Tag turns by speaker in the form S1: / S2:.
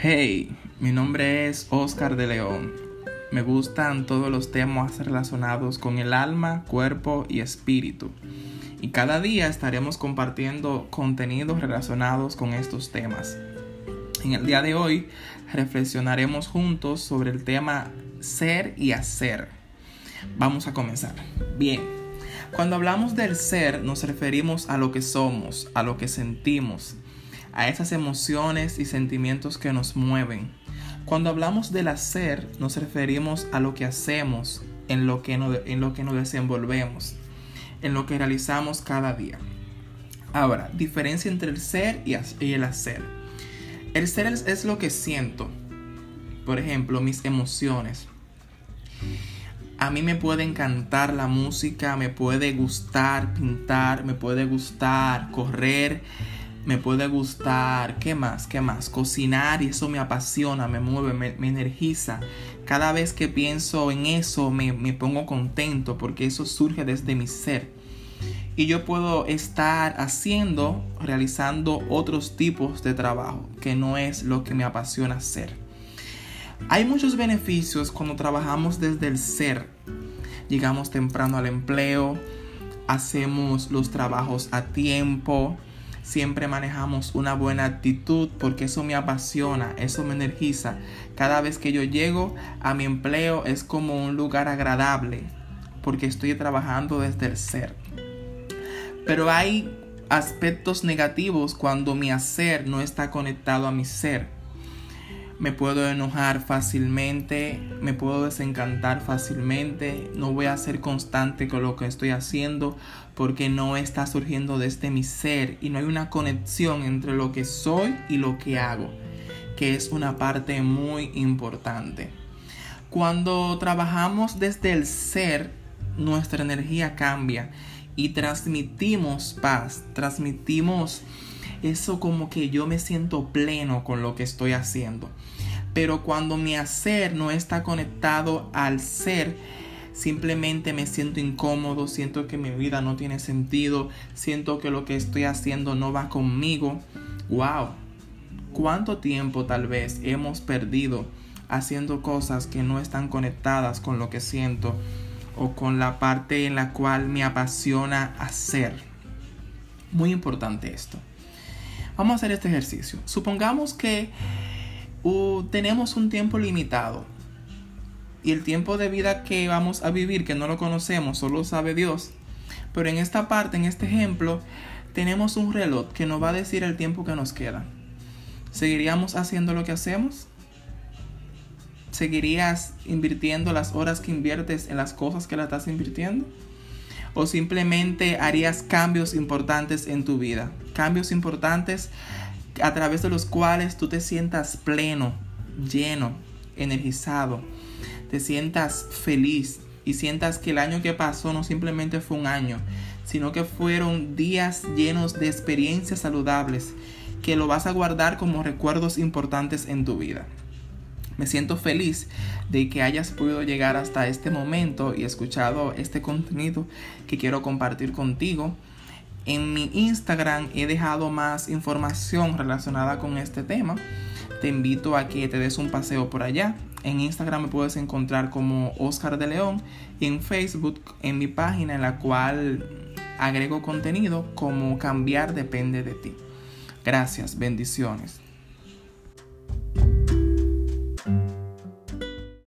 S1: Hey, mi nombre es Oscar de León. Me gustan todos los temas relacionados con el alma, cuerpo y espíritu. Y cada día estaremos compartiendo contenidos relacionados con estos temas. En el día de hoy reflexionaremos juntos sobre el tema ser y hacer. Vamos a comenzar. Bien, cuando hablamos del ser nos referimos a lo que somos, a lo que sentimos, a esas emociones y sentimientos que nos mueven. Cuando hablamos del hacer, nos referimos a lo que hacemos, en lo que, en lo que nos desenvolvemos, en lo que realizamos cada día. Ahora, diferencia entre el ser y el hacer. El ser es lo que siento. Por ejemplo, mis emociones. A mí me puede encantar la música, me puede gustar pintar, me puede gustar correr, me puede gustar, ¿qué más? ¿Qué más? Cocinar y eso me apasiona, me mueve, me, energiza. Cada vez que pienso en eso me, me pongo contento porque eso surge desde mi ser. Y yo puedo estar haciendo, realizando otros tipos de trabajo que no es lo que me apasiona hacer. Hay muchos beneficios cuando trabajamos desde el ser. Llegamos temprano al empleo, hacemos los trabajos a tiempo, siempre manejamos una buena actitud porque eso me apasiona, eso me energiza. Cada vez que yo llego a mi empleo es como un lugar agradable porque estoy trabajando desde el ser. Pero hay aspectos negativos cuando mi hacer no está conectado a mi ser me puedo enojar fácilmente, me puedo desencantar fácilmente, no voy a ser constante con lo que estoy haciendo porque no está surgiendo desde mi ser y no hay una conexión entre lo que soy y lo que hago, que es una parte muy importante. Cuando trabajamos desde el ser, nuestra energía cambia y transmitimos paz, transmitimos eso como que yo me siento pleno con lo que estoy haciendo. Pero cuando mi hacer no está conectado al ser, simplemente me siento incómodo, siento que mi vida no tiene sentido, siento que lo que estoy haciendo no va conmigo. ¡Wow! ¿Cuánto tiempo tal vez hemos perdido haciendo cosas que no están conectadas con lo que siento o con la parte en la cual me apasiona hacer? Muy importante esto. Vamos a hacer este ejercicio. Supongamos que tenemos un tiempo limitado y el tiempo de vida que vamos a vivir, que no lo conocemos, solo sabe Dios. Pero en esta parte, en este ejemplo, tenemos un reloj que nos va a decir el tiempo que nos queda. ¿Seguiríamos haciendo lo que hacemos? ¿Seguirías invirtiendo las horas que inviertes en las cosas que la estás invirtiendo? o simplemente harías cambios importantes en tu vida. Cambios importantes a través de los cuales tú te sientas pleno, lleno, energizado, te sientas feliz y sientas que el año que pasó no simplemente fue un año, sino que fueron días llenos de experiencias saludables que lo vas a guardar como recuerdos importantes en tu vida. Me siento feliz de que hayas podido llegar hasta este momento y escuchado este contenido que quiero compartir contigo. En mi Instagram he dejado más información relacionada con este tema. Te invito a que te des un paseo por allá. En Instagram me puedes encontrar como Oscar de León y en Facebook en mi página en la cual agrego contenido como cambiar depende de ti. Gracias, bendiciones.